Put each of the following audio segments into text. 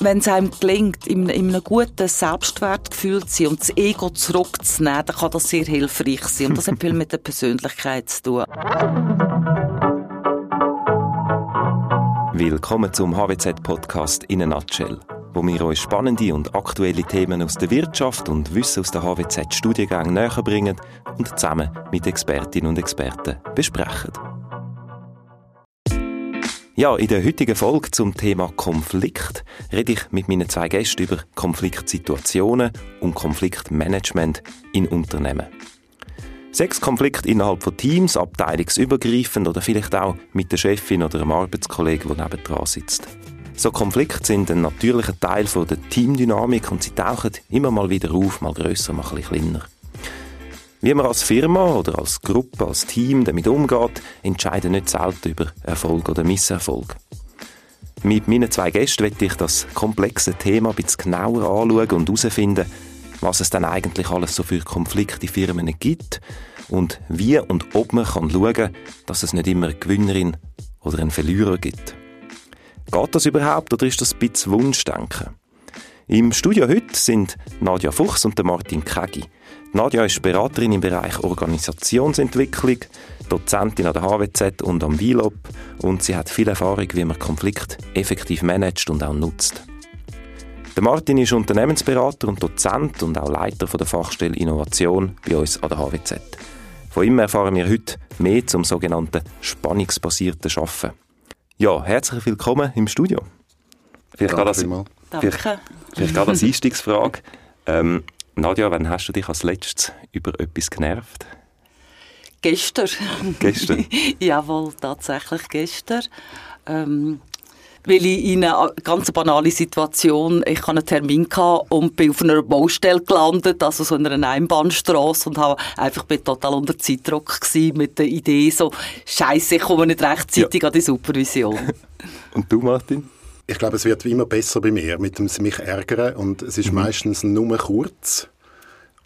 wenn es einem gelingt, in, in einem guten Selbstwertgefühl zu sein und das Ego zurückzunehmen, dann kann das sehr hilfreich sein. Und das hat viel mit der Persönlichkeit zu tun. Willkommen zum HWZ-Podcast in a Nutshell, wo wir euch spannende und aktuelle Themen aus der Wirtschaft und Wissen aus der HWZ-Studiengängen näher bringen und zusammen mit Expertinnen und Experten besprechen. Ja, in der heutigen Folge zum Thema Konflikt rede ich mit meinen zwei Gästen über Konfliktsituationen und Konfliktmanagement in Unternehmen. Sechs Konflikte innerhalb von Teams, abteilungsübergreifend oder vielleicht auch mit der Chefin oder einem Arbeitskollegen, der nebendran sitzt. So Konflikte sind ein natürlicher Teil der Teamdynamik und sie tauchen immer mal wieder auf, mal grösser, mal ein bisschen kleiner. Wie man als Firma oder als Gruppe, als Team damit umgeht, entscheiden nicht selten über Erfolg oder Misserfolg. Mit meinen zwei Gästen werde ich das komplexe Thema ein bisschen genauer anschauen und herausfinden, was es dann eigentlich alles so für Konflikte in Firmen gibt und wie und ob man kann schauen kann, dass es nicht immer eine Gewinnerin oder einen Verlierer gibt. Geht das überhaupt oder ist das ein bisschen Wunschdenken? Im Studio heute sind Nadja Fuchs und Martin Kegi. Nadja ist Beraterin im Bereich Organisationsentwicklung, Dozentin an der HWZ und am WILOP und sie hat viel Erfahrung, wie man Konflikt effektiv managt und auch nutzt. Der Martin ist Unternehmensberater und Dozent und auch Leiter der Fachstelle Innovation bei uns an der HWZ. Von ihm erfahren wir heute mehr zum sogenannten spannungsbasierten Arbeiten. Ja, herzlich willkommen im Studio. Vielleicht Danke gerade als, vielleicht, vielleicht gerade als Einstiegsfrage. Ähm, Nadja, wann hast du dich als letztes über etwas genervt? Gestern. Gestern? Jawohl, tatsächlich gestern. Ähm, weil ich in einer ganz banalen Situation, ich hatte einen Termin und bin auf einer Baustelle gelandet, also so in einer Einbahnstraße und habe einfach bin total unter Zeitdruck mit der Idee so, Scheiße, ich komme nicht rechtzeitig ja. an die Supervision. und du, Martin? Ich glaube, es wird immer besser bei mir mit dem mich ärgern und es ist mhm. meistens nur kurz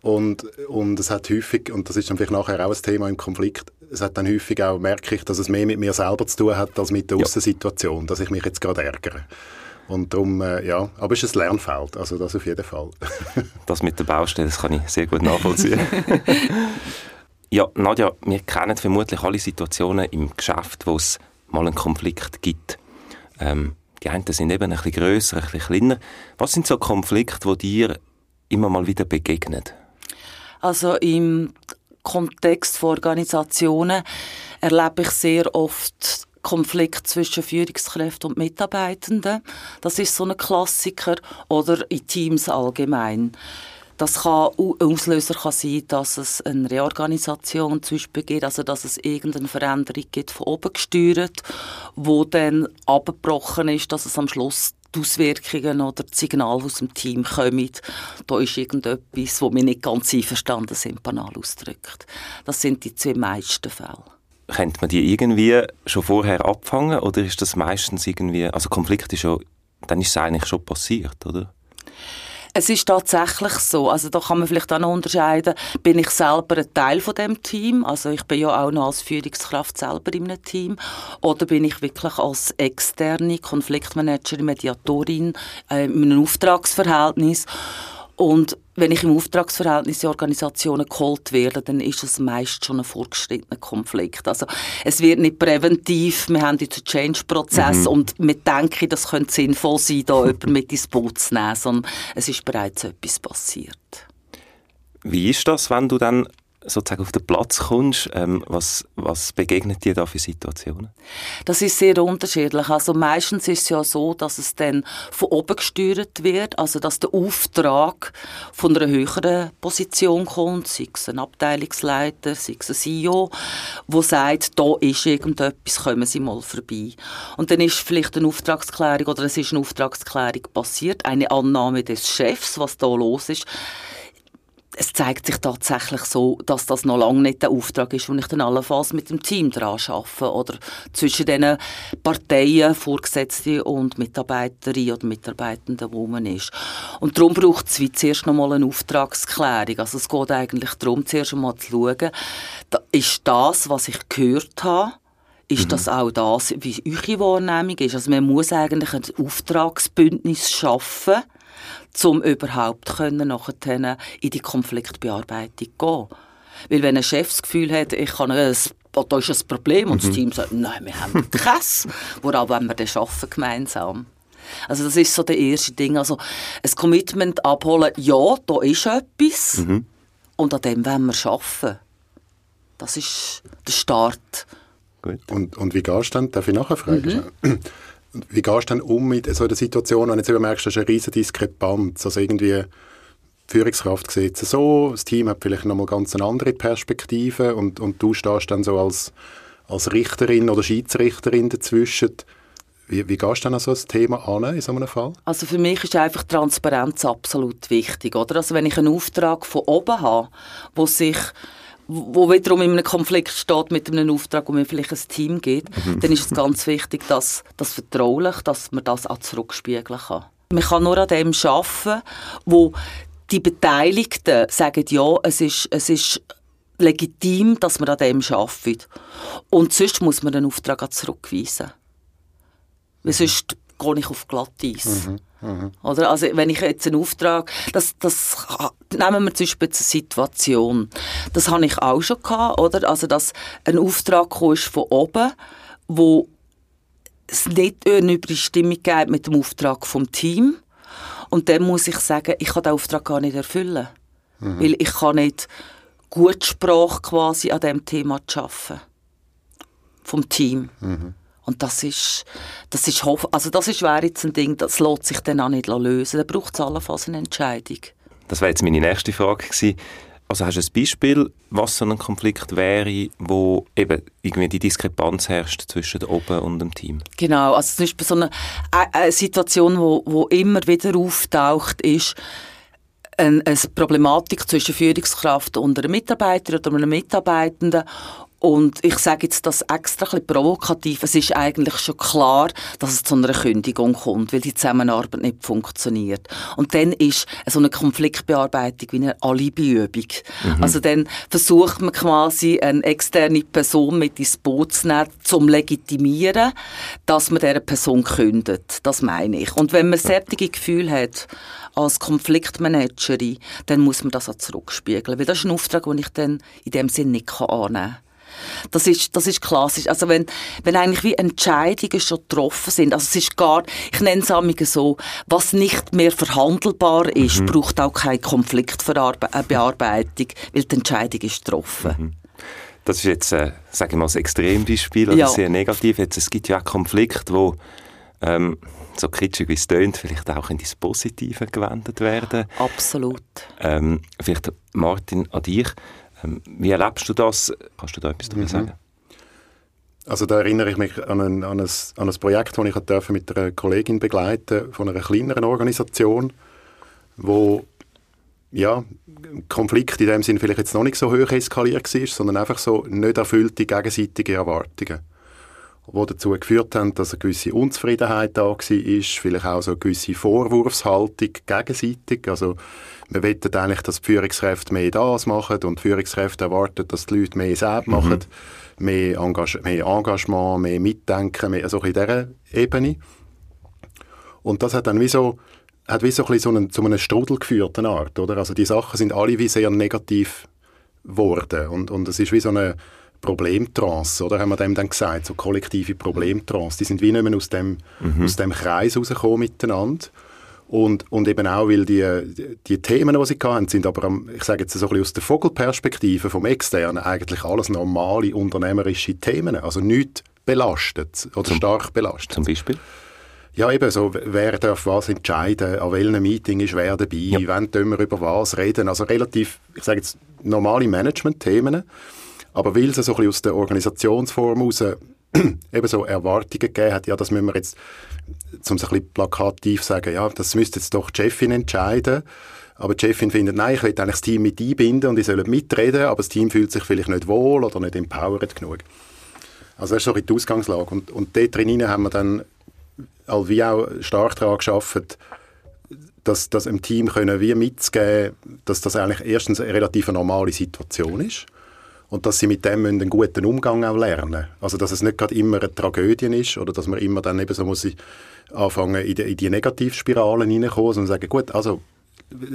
und, und es hat häufig, und das ist dann vielleicht nachher auch ein Thema im Konflikt, es hat dann häufig auch, merke ich, dass es mehr mit mir selber zu tun hat, als mit der ja. Aussensituation, dass ich mich jetzt gerade ärgere. Und darum, äh, ja, aber es ist ein Lernfeld, also das auf jeden Fall. das mit der Baustelle, das kann ich sehr gut nachvollziehen. ja, Nadja, wir kennen vermutlich alle Situationen im Geschäft, wo es mal einen Konflikt gibt. Ähm, die einen sind eben ein bisschen grösser, ein bisschen kleiner. Was sind so Konflikte, die dir immer mal wieder begegnen? Also im Kontext von Organisationen erlebe ich sehr oft Konflikt zwischen Führungskräften und Mitarbeitenden. Das ist so ein Klassiker. Oder in Teams allgemein. Das kann Auslöser kann sein, dass es eine Reorganisation zum Beispiel gibt, also dass es irgendeine Veränderung gibt von oben gesteuert, wo dann abgebrochen ist, dass es am Schluss die Auswirkungen oder das Signal aus dem Team kommen, da ist irgendetwas, wo wir nicht ganz einverstanden sind, banal ausdrückt. Das sind die zwei meisten Fälle. Könnte man die irgendwie schon vorher abfangen oder ist das meistens irgendwie, also Konflikt ist schon, dann ist es eigentlich schon passiert, oder? Es ist tatsächlich so. Also da kann man vielleicht auch noch unterscheiden, bin ich selber ein Teil von dem Team, also ich bin ja auch noch als Führungskraft selber in einem Team, oder bin ich wirklich als externe Konfliktmanagerin, Mediatorin äh, in einem Auftragsverhältnis? Und wenn ich im Auftragsverhältnis in Organisationen geholt werde, dann ist es meist schon ein vorgeschrittener Konflikt. Also es wird nicht präventiv, wir haben jetzt einen Change-Prozess mhm. und wir denken, das könnte sinnvoll sein, da jemanden mit ins Boot zu nehmen, sondern es ist bereits etwas passiert. Wie ist das, wenn du dann sozusagen auf den Platz kommst, ähm, was, was begegnet dir da für Situationen? Das ist sehr unterschiedlich. Also meistens ist es ja so, dass es dann von oben gesteuert wird, also dass der Auftrag von einer höheren Position kommt, sei es ein Abteilungsleiter, sei es ein CEO, wo sagt, da ist irgendetwas, kommen Sie mal vorbei. Und dann ist vielleicht eine Auftragsklärung oder es ist eine Auftragsklärung passiert, eine Annahme des Chefs, was da los ist es zeigt sich tatsächlich so, dass das noch lange nicht der Auftrag ist, wo ich dann allenfalls mit dem Team daran arbeite oder zwischen den Parteien, Vorgesetzte und Mitarbeiterinnen oder Mitarbeitenden, wo man ist. Und darum braucht es wie zuerst noch mal eine Auftragsklärung. Also es geht eigentlich darum, zuerst einmal zu schauen, ist das, was ich gehört habe, ist mhm. das auch das, wie eure Wahrnehmung ist. Also man muss eigentlich ein Auftragsbündnis schaffen, um überhaupt können nachher in die Konfliktbearbeitung zu gehen. Weil wenn ein Chef das Gefühl hat, ich kann ein da ist ein Problem und mhm. das Team sagt, nein, wir haben keins. Woran wollen wir das schaffen gemeinsam? Also das ist so der erste Ding. Also ein Commitment abholen, ja, da ist etwas mhm. und an dem wollen wir arbeiten. Das ist der Start. Gut. Und, und wie gehst du dann, darf ich nachher fragen? Mhm. Wie gehst du dann um mit so einer Situation, wenn du jetzt merkst, das ist eine riesige Diskrepanz, also irgendwie Führungskraft sieht es so, das Team hat vielleicht nochmal ganz eine andere Perspektive und, und du stehst dann so als, als Richterin oder Schiedsrichterin dazwischen. Wie, wie gehst du dann an so ein Thema an in so einem Fall? Also für mich ist einfach Transparenz absolut wichtig. Oder? Also wenn ich einen Auftrag von oben habe, wo sich wo wiederum in einem Konflikt steht mit einem Auftrag, wo mir vielleicht ein Team geht, mhm. dann ist es ganz wichtig, dass das vertraulich, dass man das auch zurückspiegeln kann. Man kann nur an dem arbeiten, wo die Beteiligten sagen, ja, es ist, es ist legitim, dass man an dem arbeitet. Und sonst muss man den Auftrag auch zurückweisen. Weil sonst gehe ich auf Glatteis. Mhm. Mhm. Oder? Also, wenn ich jetzt einen Auftrag, das, das, nehmen wir zum Beispiel eine Situation. Das habe ich auch schon gehabt, oder? Also, dass ein Auftrag ist von oben, wo es nicht eine Übereinstimmung gibt mit dem Auftrag vom Team und dann muss ich sagen, ich kann den Auftrag gar nicht erfüllen. Mhm. Weil ich kann nicht gut Sprache quasi an diesem Thema arbeiten. Vom Team. Mhm. Und das ist, das ist, also das ist, wäre jetzt ein Ding, das lässt sich dann auch nicht lösen. Da braucht es allenfalls eine Entscheidung. Das wäre jetzt meine nächste Frage gewesen. Also hast du ein Beispiel, was so ein Konflikt wäre, wo eben irgendwie die Diskrepanz herrscht zwischen oben und dem Team? Genau, also zum Beispiel so eine, eine Situation, wo, wo immer wieder auftaucht, ist eine, Problematik zwischen Führungskraft und einer Mitarbeiterin oder einem Mitarbeitenden und ich sage jetzt das extra ein bisschen provokativ. Es ist eigentlich schon klar, dass es zu einer Kündigung kommt, weil die Zusammenarbeit nicht funktioniert. Und dann ist so eine Konfliktbearbeitung wie eine Alibiübung. Mhm. Also dann versucht man quasi eine externe Person mit ins Boot zu nehmen, zum legitimieren, dass man dieser Person kündet. Das meine ich. Und wenn man sättige Gefühle hat, als Konfliktmanagerin, dann muss man das auch zurückspiegeln. Weil das ist ein Auftrag, den ich dann in dem Sinn nicht annehmen kann. Das ist, das ist klassisch. Also wenn, wenn eigentlich wie Entscheidungen schon getroffen sind, also es ist gar, ich nenne es so, was nicht mehr verhandelbar ist, mhm. braucht auch keine Konfliktbearbeitung, weil die Entscheidung ist getroffen. Mhm. Das ist jetzt, äh, sage ich mal, ein Extrembeispiel oder ja. sehr negativ. Jetzt, es gibt ja auch Konflikte, wo ähm, so kitschig wie es tönt, vielleicht auch in das Positive gewendet werden. Absolut. Ähm, vielleicht, Martin, an dich. Ähm, wie erlebst du das? Kannst du da etwas darüber mhm. sagen? Also da erinnere ich mich an ein, an ein, an ein Projekt, das ich durfte mit einer Kollegin begleiten von einer kleineren Organisation, wo ja, Konflikt in dem Sinne vielleicht jetzt noch nicht so hoch eskaliert war, sondern einfach so nicht erfüllte gegenseitige Erwartungen die dazu geführt haben, dass eine gewisse Unzufriedenheit da war, vielleicht auch so eine gewisse Vorwurfshaltung gegenseitig. Also wir wollen eigentlich, dass die Führungskräfte mehr das machen und die Führungskräfte erwarten, dass die Leute mehr selbst mhm. machen, mehr, Engage mehr Engagement, mehr Mitdenken, mehr, also in dieser Ebene. Und das hat dann wie so, hat wie so, ein so einen, zu einem Strudel geführt, eine Art, oder? Also die Sachen sind alle wie sehr negativ geworden und, und es ist wie so eine Problemtrance, oder? Haben wir dem dann gesagt, so kollektive Problemtrance. Die sind wie nicht mehr aus dem, mhm. aus dem Kreis rausgekommen miteinander. Und, und eben auch, weil die, die Themen, die sie hatten, sind aber, ich sage jetzt so ein bisschen aus der Vogelperspektive vom Externen, eigentlich alles normale unternehmerische Themen. Also nichts belastet oder zum, stark belastet. Zum Beispiel? Ja, eben so, wer darf was entscheiden, an welchem Meeting ist wer dabei, ja. wann können wir über was reden. Also relativ, ich sage jetzt, normale Management-Themen. Aber weil es so ein bisschen aus der Organisationsform heraus eben so Erwartungen gegeben hat, ja, das müssen wir jetzt, zum so ein bisschen plakativ sagen, ja, das müsste jetzt doch die Chefin entscheiden. Aber die Chefin findet, nein, ich will eigentlich das Team mit einbinden und die sollen mitreden, aber das Team fühlt sich vielleicht nicht wohl oder nicht empowered genug. Also das ist so die Ausgangslage. Und, und dort drin haben wir dann all wie auch stark daran gearbeitet, dass, dass im Team können wir mitzugeben, dass das eigentlich erstens eine relativ normale Situation ist und dass sie mit dem einen guten Umgang auch lernen. Also dass es nicht gerade immer eine Tragödie ist oder dass man immer dann eben so muss anfangen in die, in die Negativspiralen hineinkommen und sagen, gut, also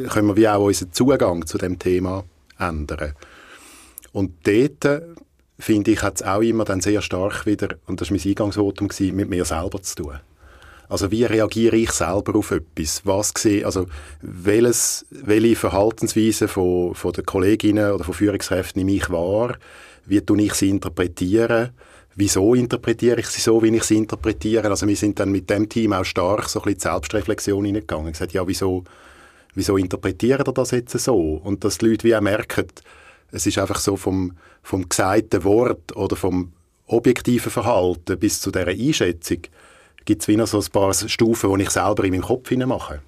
können wir wie auch unseren Zugang zu dem Thema ändern. Und dort, finde ich, hat es auch immer dann sehr stark wieder, und das war mein Eingangsvotum, mit mir selber zu tun. Also wie reagiere ich selber auf etwas? Was sehe, also welches, welche Verhaltensweise von, von den Kolleginnen oder von Führungskräften nehme ich wahr? Wie tue ich sie interpretieren? Wieso interpretiere ich sie so, wie ich sie interpretiere? Also wir sind dann mit dem Team auch stark so ein bisschen Selbstreflexion hineingegangen. gesagt, ja, wieso, wieso interpretiert ihr das jetzt so? Und dass die Leute wie auch merken, es ist einfach so vom, vom gesagten Wort oder vom objektiven Verhalten bis zu dieser Einschätzung gibt es wieder so ein paar Stufen, die ich selber in meinem Kopf mache.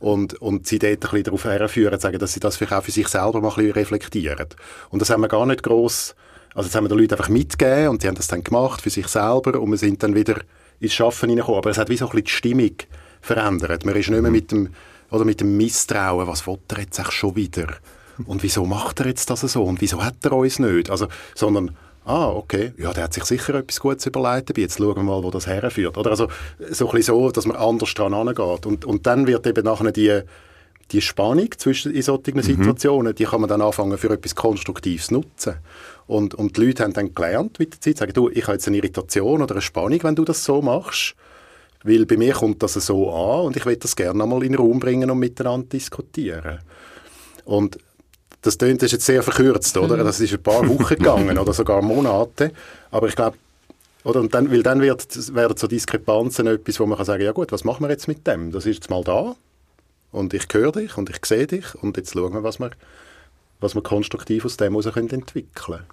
Und, und sie dort ein bisschen darauf herführen, sagen, dass sie das vielleicht auch für sich selber mal ein bisschen reflektieren. Und das haben wir gar nicht gross, also das haben wir den Leuten einfach mitgegeben und sie haben das dann gemacht für sich selber und wir sind dann wieder ins Schaffen hineingekommen. Aber es hat wie so ein bisschen die Stimmung verändert. Man ist nicht mehr mit dem, oder mit dem Misstrauen, was will er jetzt schon wieder? Und wieso macht er jetzt das so? Und wieso hat er uns nicht? Also, sondern ah, okay, ja, der hat sich sicher etwas Gutes überlegt, jetzt schauen wir mal, wo das herführt. Oder also so ein bisschen so, dass man anders dran angeht. Und, und dann wird eben nachher die, die Spannung zwischen in solchen mhm. Situationen, die kann man dann anfangen für etwas Konstruktives nutzen. Und, und die Leute haben dann gelernt mit der Zeit, sagen, du, ich habe jetzt eine Irritation oder eine Spannung, wenn du das so machst, weil bei mir kommt das so an und ich will das gerne einmal in den Raum bringen und miteinander diskutieren. Und das klingt das ist jetzt sehr verkürzt, oder? Mhm. Das ist ein paar Wochen gegangen oder sogar Monate. Aber ich glaube, oder? Und dann, weil dann wird, werden so Diskrepanzen etwas, wo man kann sagen, ja gut, was machen wir jetzt mit dem? Das ist jetzt mal da und ich höre dich und ich sehe dich und jetzt schauen wir, was wir, was wir konstruktiv aus dem heraus entwickeln können.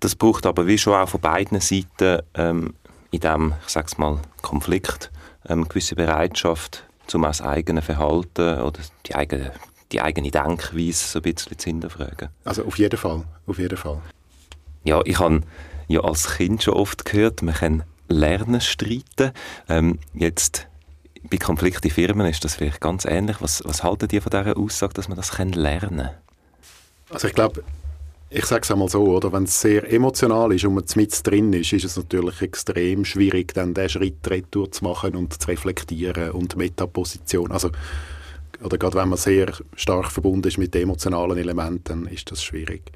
Das braucht aber wie schon auch von beiden Seiten ähm, in diesem, ich sag's mal, Konflikt ähm, eine gewisse Bereitschaft, um das eigene Verhalten oder die eigene die eigene Denkweise so ein bisschen zu hinterfragen. Also auf jeden Fall, auf jeden Fall. Ja, ich habe ja als Kind schon oft gehört, man kann lernen streiten. Ähm, jetzt bei Konflikten in Firmen ist das vielleicht ganz ähnlich. Was, was halten die von dieser Aussage, dass man das kann lernen? Also ich glaube, ich sage es einmal so, oder? wenn es sehr emotional ist und man mit drin ist, ist es natürlich extrem schwierig, dann den Schritt retour zu machen und zu reflektieren und Metaposition. Also oder gerade wenn man sehr stark verbunden ist mit emotionalen Elementen, dann ist das schwierig.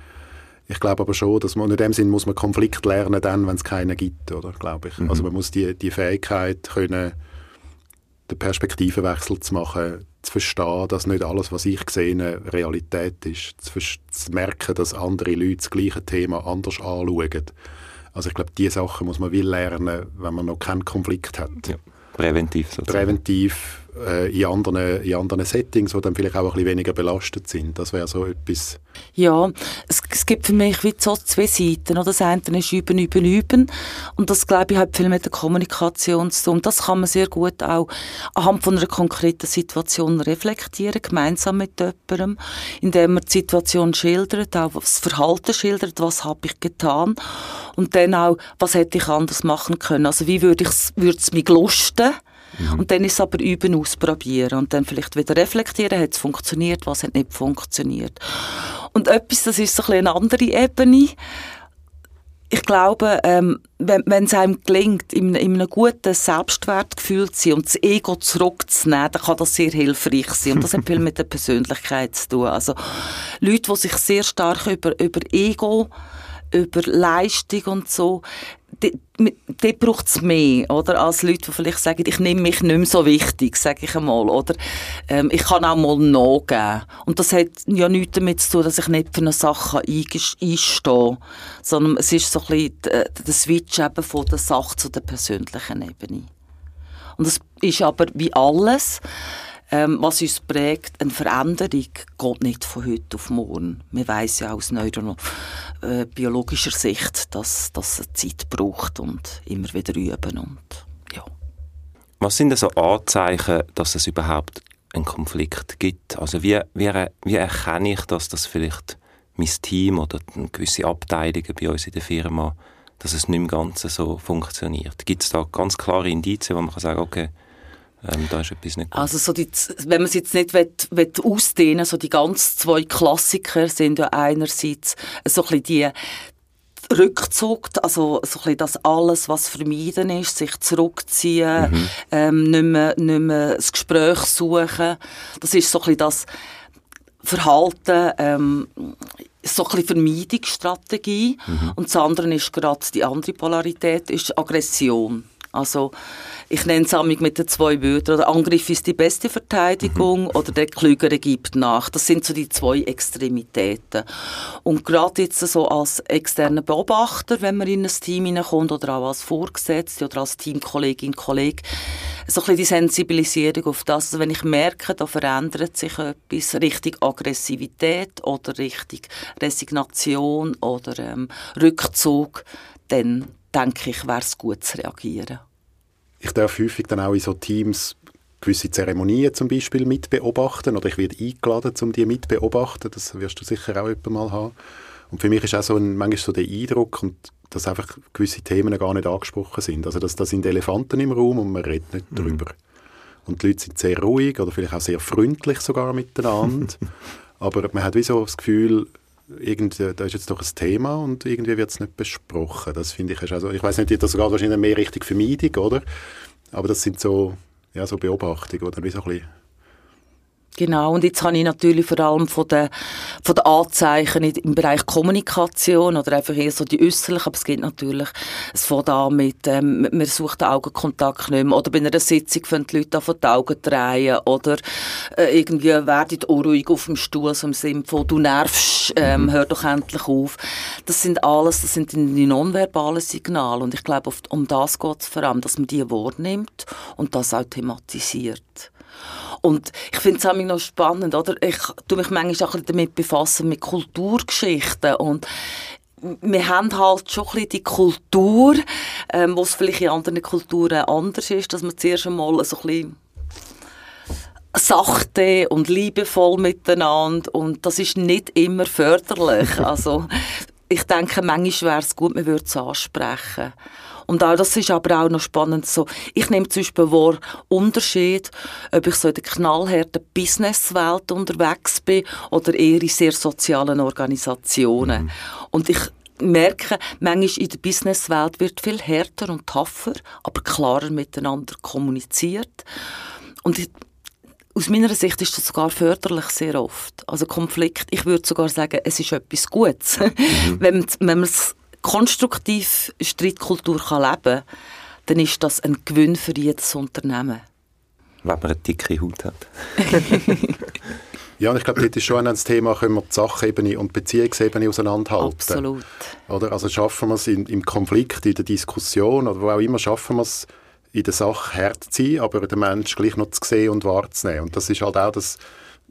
Ich glaube aber schon, dass man in dem Sinn muss man Konflikt lernen, dann, wenn es keinen gibt, oder glaube ich. Mhm. Also man muss die, die Fähigkeit können, den Perspektivenwechsel zu machen, zu verstehen, dass nicht alles, was ich sehe, Realität ist, zu, zu merken, dass andere Leute das gleiche Thema anders anschauen. Also ich glaube, diese Sachen muss man will lernen, wenn man noch keinen Konflikt hat. Ja. Präventiv sozusagen. Präventiv äh, in, anderen, in anderen Settings, die dann vielleicht auch ein bisschen weniger belastet sind. Das wäre so etwas. Ja, es, es gibt für mich wie so zwei Seiten. Oder? Das eine ist üben, üben, üben. Und das, glaube ich, hat viel mit der Kommunikation zu tun. Das kann man sehr gut auch anhand von einer konkreten Situation reflektieren, gemeinsam mit jemandem, indem man die Situation schildert, auch das Verhalten schildert, was habe ich getan und dann auch, was hätte ich anders machen können. Also wie würde es mich lusten, Mhm. Und dann ist es aber üben, ausprobieren und dann vielleicht wieder reflektieren, hat es funktioniert, was hat nicht funktioniert. Und etwas, das ist so ein eine andere Ebene. Ich glaube, ähm, wenn, es einem gelingt, in, in, einem guten Selbstwertgefühl zu sein und das Ego zurückzunehmen, dann kann das sehr hilfreich sein. Und das hat viel mit der Persönlichkeit zu tun. Also Leute, die sich sehr stark über, über Ego über Leistung und so, dort braucht es mehr, oder? Als Leute, die vielleicht sagen, ich nehme mich nicht mehr so wichtig, sage ich einmal, oder? Ähm, ich kann auch mal nachgeben. Und das hat ja nichts damit zu tun, dass ich nicht für eine Sache einstehe, sondern es ist so ein bisschen der Switch eben von der Sache zu der persönlichen Ebene. Und das ist aber wie alles, ähm, was uns prägt, eine Veränderung geht nicht von heute auf morgen. Wir wissen ja aus neurobiologischer äh, Sicht, dass das Zeit braucht und immer wieder üben und ja. Was sind also Anzeichen, dass es überhaupt einen Konflikt gibt? Also wie, wie, wie erkenne ich, dass das vielleicht mein Team oder gewisse Abteilungen bei uns in der Firma, dass es nicht im Ganzen so funktioniert? Gibt es da ganz klare Indizien, wo man kann sagen, okay, ähm, da ist etwas nicht gut. Also so die, wenn man es jetzt nicht will, will ausdehnen so die ganz zwei Klassiker sind ja einerseits so ein bisschen die Rückzug, also so ein bisschen das alles, was vermeiden ist, sich zurückziehen, mhm. ähm, nicht, mehr, nicht mehr das Gespräch suchen. Das ist so ein bisschen das Verhalten, ähm, so ein bisschen Vermeidungsstrategie. Mhm. Und das andere ist gerade die andere Polarität, ist Aggression. Also ich nenne es mit den zwei Wörtern. Der Angriff ist die beste Verteidigung mhm. oder der Klügere gibt nach. Das sind so die zwei Extremitäten. Und gerade jetzt so als externer Beobachter, wenn man in ein Team hineinkommt oder auch als Vorgesetzte oder als Teamkollegin, Kollege, so ein bisschen die Sensibilisierung auf das, also wenn ich merke, da verändert sich etwas Richtung Aggressivität oder Richtung Resignation oder ähm, Rückzug, dann denke ich, wäre es gut zu reagieren ich darf häufig dann auch in so Teams gewisse Zeremonien zum Beispiel mitbeobachten oder ich werde eingeladen, um die mitbeobachten. Das wirst du sicher auch jemand mal haben. Und für mich ist auch so ein, manchmal so der Eindruck, und dass einfach gewisse Themen gar nicht angesprochen sind. Also dass da sind Elefanten im Raum und man redet nicht mhm. drüber. Und die Leute sind sehr ruhig oder vielleicht auch sehr freundlich sogar miteinander. Aber man hat wie so das Gefühl, irgendwie, da ist jetzt doch ein Thema und irgendwie wird es nicht besprochen. Das finde ich, also, ich weiß nicht, das geht wahrscheinlich mehr Richtung Vermeidung, oder? Aber das sind so, ja, so Beobachtungen, oder wie so ein bisschen Genau, und jetzt habe ich natürlich vor allem von den, von den Anzeichen im Bereich Kommunikation oder einfach eher so die äußerlichen, aber es geht natürlich, es fängt an mit, ähm, man sucht den Augenkontakt nicht mehr oder bei einer Sitzung fangen die Leute an von den Augen drehen oder äh, irgendwie werden unruhig auf dem Stuhl, so im Sinne von, du nervst, ähm, mhm. hör doch endlich auf. Das sind alles, das sind die nonverbalen Signale und ich glaube, um das geht es vor allem, dass man die wahrnimmt und das auch thematisiert. Und ich finde es auch noch spannend, oder? Ich tue mich manchmal auch damit befassen, mit Kulturgeschichten und wir haben halt schon ein die Kultur, ähm, was vielleicht in anderen Kulturen anders ist, dass man zuerst einmal so ein bisschen sachte und liebevoll miteinander und das ist nicht immer förderlich. also ich denke, manchmal wäre es gut, man würde es ansprechen. Und auch das ist aber auch noch spannend so. Ich nehme zum Beispiel wahr Unterschied, ob ich so in der knallharten Businesswelt unterwegs bin oder eher in sehr sozialen Organisationen. Mhm. Und ich merke, manchmal in der Businesswelt wird viel härter und tougher, aber klarer miteinander kommuniziert. Und ich, aus meiner Sicht ist das sogar förderlich sehr oft. Also Konflikt, ich würde sogar sagen, es ist etwas Gutes. Mhm. wenn, wenn man es konstruktiv Streitkultur kann leben kann, dann ist das ein Gewinn für jedes Unternehmen. Wenn man eine dicke Haut hat. ja, und ich glaube, das ist schon ein Thema, können wir die Sachebene und die Beziehungsebene auseinanderhalten. Absolut. Oder? Also schaffen wir es in, im Konflikt, in der Diskussion oder wo auch immer, schaffen wir es, in der Sache hart zu sein, aber den Menschen gleich noch zu sehen und wahrzunehmen. Und das ist halt auch das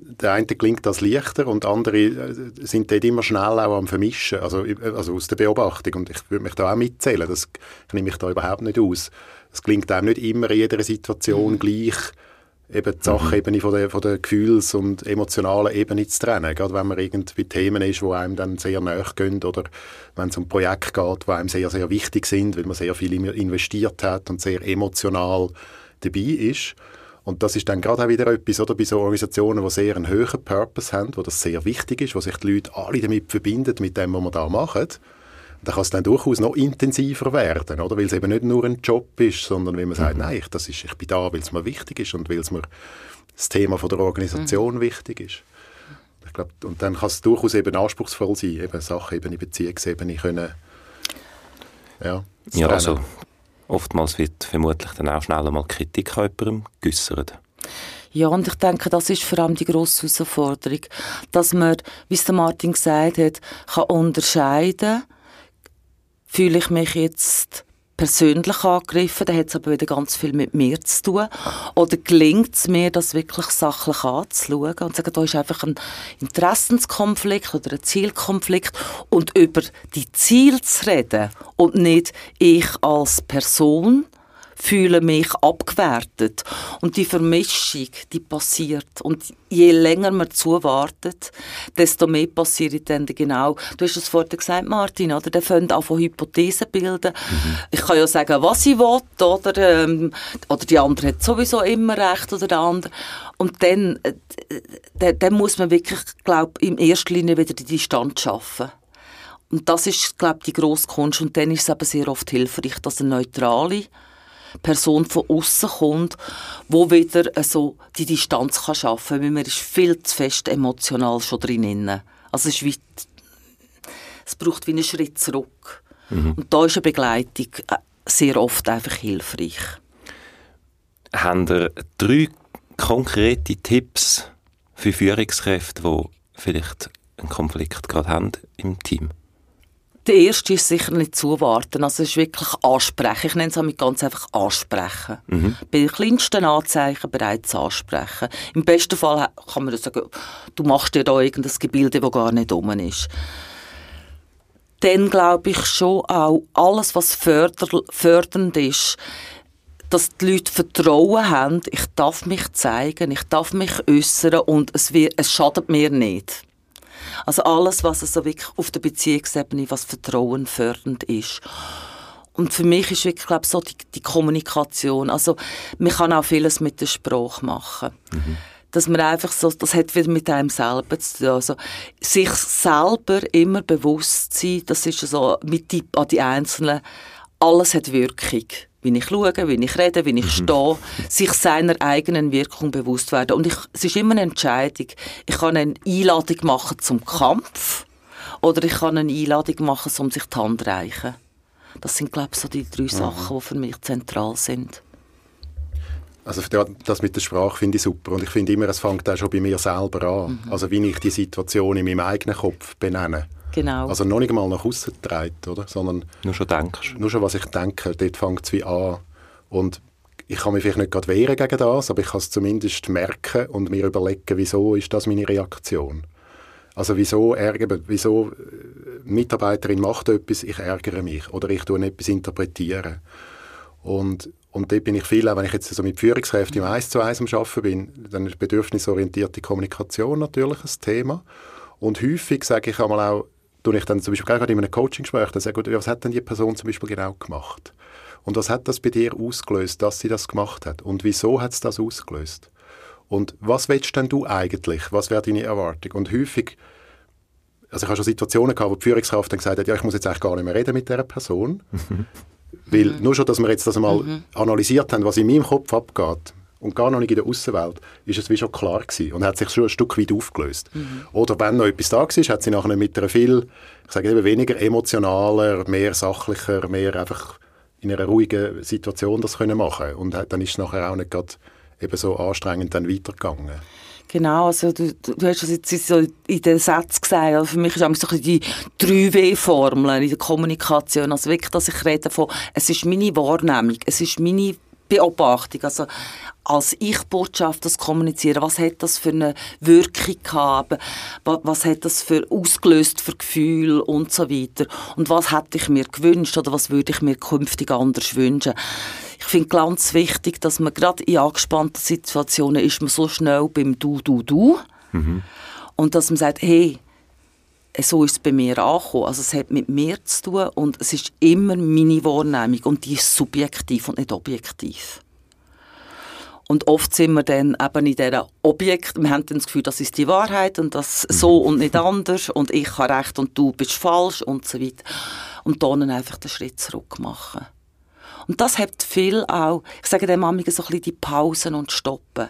der eine klingt das leichter und andere äh, sind dort immer schnell auch am Vermischen, also, also aus der Beobachtung. Und ich würde mich da auch mitzählen, das nehme ich da überhaupt nicht aus. Es klingt einem nicht immer in jeder Situation mhm. gleich, eben die. Sachebene von der, von der Gefühls- und emotionalen Ebene zu trennen. Gerade wenn man irgendwie Themen ist, die einem dann sehr nahe gehen oder wenn es um Projekte geht, die einem sehr, sehr wichtig sind, weil man sehr viel investiert hat und sehr emotional dabei ist. Und das ist dann gerade auch wieder etwas, oder, bei so Organisationen, die sehr einen höheren Purpose haben, wo das sehr wichtig ist, wo sich die Leute alle damit verbinden, mit dem, was man da macht. dann kann es dann durchaus noch intensiver werden, oder? Weil es eben nicht nur ein Job ist, sondern wenn man sagt, mhm. nein, das ist, ich bin da, weil es mir wichtig ist und weil es mir das Thema von der Organisation mhm. wichtig ist. Ich glaub, und dann kann es durchaus eben anspruchsvoll sein, eben Sachebene, Beziehungsebene können, ja, ja also Oftmals wird vermutlich dann auch schnell einmal Kritik an jemandem geäussert. Ja, und ich denke, das ist vor allem die grosse Herausforderung, dass man, wie es der Martin gesagt hat, kann unterscheiden, fühle ich mich jetzt persönlich angegriffen, dann hat es aber wieder ganz viel mit mir zu tun. Oder gelingt es mir, das wirklich sachlich anzuschauen und zu sagen, da ist einfach ein Interessenskonflikt oder ein Zielkonflikt und über die Ziele zu reden und nicht ich als Person fühle mich abgewertet. Und die Vermischung, die passiert. Und je länger man zuwartet, desto mehr passiert dann genau. Du hast es vorhin gesagt, Martin, oder? Der fängt an von Hypothesen bilden. Mhm. Ich kann ja sagen, was ich will, oder, ähm, oder die andere hat sowieso immer recht, oder der andere. Und dann, äh, dann muss man wirklich, glaube in erster Linie wieder die Distanz schaffen. Und das ist, glaube ich, die grosse Kunst. Und dann ist es eben sehr oft hilfreich, dass eine neutrale Person von außen kommt, wo wieder so die Distanz kann schaffen kann, weil man ist viel zu fest emotional schon drin. Also es, ist wie, es braucht wie einen Schritt zurück. Mhm. Und da ist eine Begleitung äh, sehr oft einfach hilfreich. Haben ihr drei konkrete Tipps für Führungskräfte, die vielleicht einen Konflikt gerade haben im Team? Der erste ist sicher nicht zuwarten. Also es ist wirklich ansprechen. Ich nenne es damit ganz einfach ansprechen. Mhm. Bei den kleinsten Anzeichen bereits ansprechen. Im besten Fall kann man sagen, du machst dir da irgendein Gebilde, das gar nicht um ist. Dann glaube ich schon auch, alles, was förder, fördernd ist, dass die Leute Vertrauen haben, ich darf mich zeigen, ich darf mich äußern und es, wird, es schadet mir nicht. Also alles, was so wirklich auf der Beziehungsebene, was Vertrauen fördernd ist. Und für mich ist wirklich, glaube ich, so die, die, Kommunikation. Also, man kann auch vieles mit der Sprache machen. Mhm. Dass man einfach so, das hat wieder mit einem selber zu tun. Also, sich selber immer bewusst sein, das ist so mit die, an die Einzelnen, alles hat Wirkung wie ich schaue, wie ich rede, wie ich mhm. stehe, sich seiner eigenen Wirkung bewusst werden. Und ich, es ist immer eine Entscheidung. Ich kann eine Einladung machen zum Kampf oder ich kann eine Einladung machen, um sich die Hand zu reichen. Das sind, glaube ich, so die drei mhm. Sachen, die für mich zentral sind. Also das mit der Sprache finde ich super und ich finde immer, es fängt auch schon bei mir selber an. Mhm. Also wie ich die Situation in meinem eigenen Kopf benenne. Genau. Also noch nicht mal nach außen treibt, oder? Sondern nur schon denkst. Nur schon, was ich denke, dort fängt es wie an. Und ich kann mich vielleicht nicht gerade wehren gegen das, aber ich kann es zumindest merken und mir überlegen, wieso ist das meine Reaktion. Also wieso ärgere, wieso äh, Mitarbeiterin macht etwas, ich ärgere mich oder ich tue etwas interpretieren. Und, und dort bin ich viel, auch wenn ich jetzt so mit Führungskräften im Eis zu Eis am Arbeiten bin, dann ist bedürfnisorientierte Kommunikation natürlich ein Thema. Und häufig sage ich einmal auch, tue ich dann zum Beispiel gerade in einem Coaching-Gespräch, dann sage ich, was hat denn die Person zum Beispiel genau gemacht? Und was hat das bei dir ausgelöst, dass sie das gemacht hat? Und wieso hat es das ausgelöst? Und was willst denn du eigentlich? Was wäre deine Erwartung? Und häufig, also ich habe schon Situationen gehabt, wo die Führungskraft dann gesagt hat, ja, ich muss jetzt eigentlich gar nicht mehr reden mit dieser Person. Weil mhm. nur schon, dass wir jetzt das einmal mhm. analysiert haben, was in meinem Kopf abgeht, und gar noch nicht in der Außenwelt, ist es wie schon klar gewesen und hat sich schon ein Stück weit aufgelöst. Mhm. Oder wenn noch etwas da war, hat sie nachher mit einer viel, ich sage eben weniger emotionaler, mehr sachlicher, mehr einfach in einer ruhigen Situation das können machen und dann ist es nachher auch nicht gerade eben so anstrengend dann weitergegangen. Genau, also du, du hast es jetzt so in den Sätzen gesagt, also für mich ist es so die 3W-Formel in der Kommunikation, also wirklich, dass ich rede von, es ist meine Wahrnehmung, es ist meine Beobachtung, also als Ich-Botschaft das kommunizieren, was hat das für eine Wirkung gehabt, was hat das für ausgelöst für Gefühl und so weiter und was hätte ich mir gewünscht oder was würde ich mir künftig anders wünschen. Ich finde ganz wichtig, dass man gerade in angespannten Situationen ist man so schnell beim Du, Du, Du mhm. und dass man sagt, hey, so ist es bei mir angekommen. Also es hat mit mir zu tun und es ist immer meine Wahrnehmung und die ist subjektiv und nicht objektiv. Und oft sind wir dann eben in dieser Objekt, wir haben dann das Gefühl, das ist die Wahrheit und das so und nicht anders und ich habe recht und du bist falsch und so weiter. Und dann einfach den Schritt zurück machen. Und das hat viel auch, ich sage dem manchmal so ein bisschen die Pausen und Stoppen.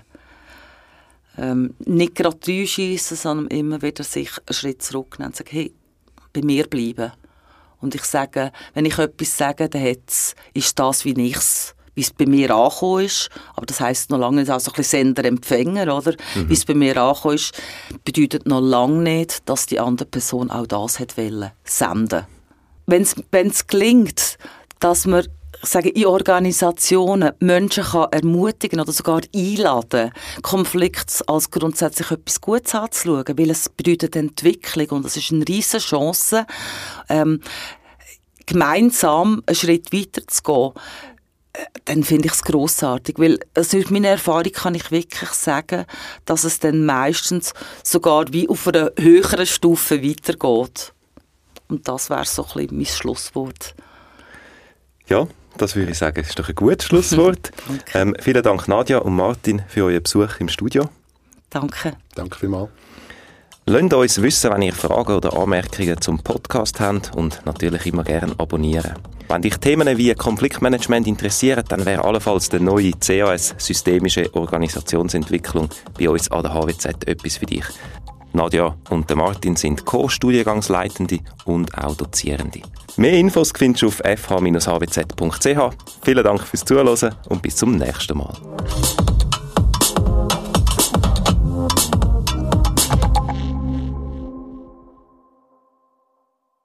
Ähm, nicht gerade reinschiessen, sondern immer wieder sich einen Schritt zurücknehmen und sagen, hey, bei mir bleiben. Und ich sage, wenn ich etwas sage, dann ist das, wie ich es wie es bei mir angekommen ist. Aber das heisst noch lange nicht, also ein bisschen Sender-Empfänger, oder? Mhm. Wie es bei mir angekommen ist, bedeutet noch lange nicht, dass die andere Person auch das hat wollen, senden. Wenn es gelingt, dass man sage, in Organisationen Menschen kann ermutigen oder sogar einladen, Konflikte als grundsätzlich etwas Gutes anzuschauen, weil es bedeutet Entwicklung und es ist eine riesige Chance, ähm, gemeinsam einen Schritt weiter zu gehen dann finde ich es grossartig, weil also aus meiner Erfahrung kann ich wirklich sagen, dass es dann meistens sogar wie auf einer höheren Stufe weitergeht. Und das wäre so ein bisschen mein Schlusswort. Ja, das würde ich sagen, ist doch ein gutes Schlusswort. ähm, vielen Dank Nadja und Martin für euren Besuch im Studio. Danke. Danke vielmals. Lasst uns wissen, wenn ihr Fragen oder Anmerkungen zum Podcast habt und natürlich immer gerne abonnieren. Wenn dich Themen wie Konfliktmanagement interessieren, dann wäre allenfalls der neue CAS Systemische Organisationsentwicklung bei uns an der HWZ etwas für dich. Nadja und Martin sind Co-Studiengangsleitende und auch Dozierende. Mehr Infos findest du auf fh-hwz.ch. Vielen Dank fürs Zuhören und bis zum nächsten Mal.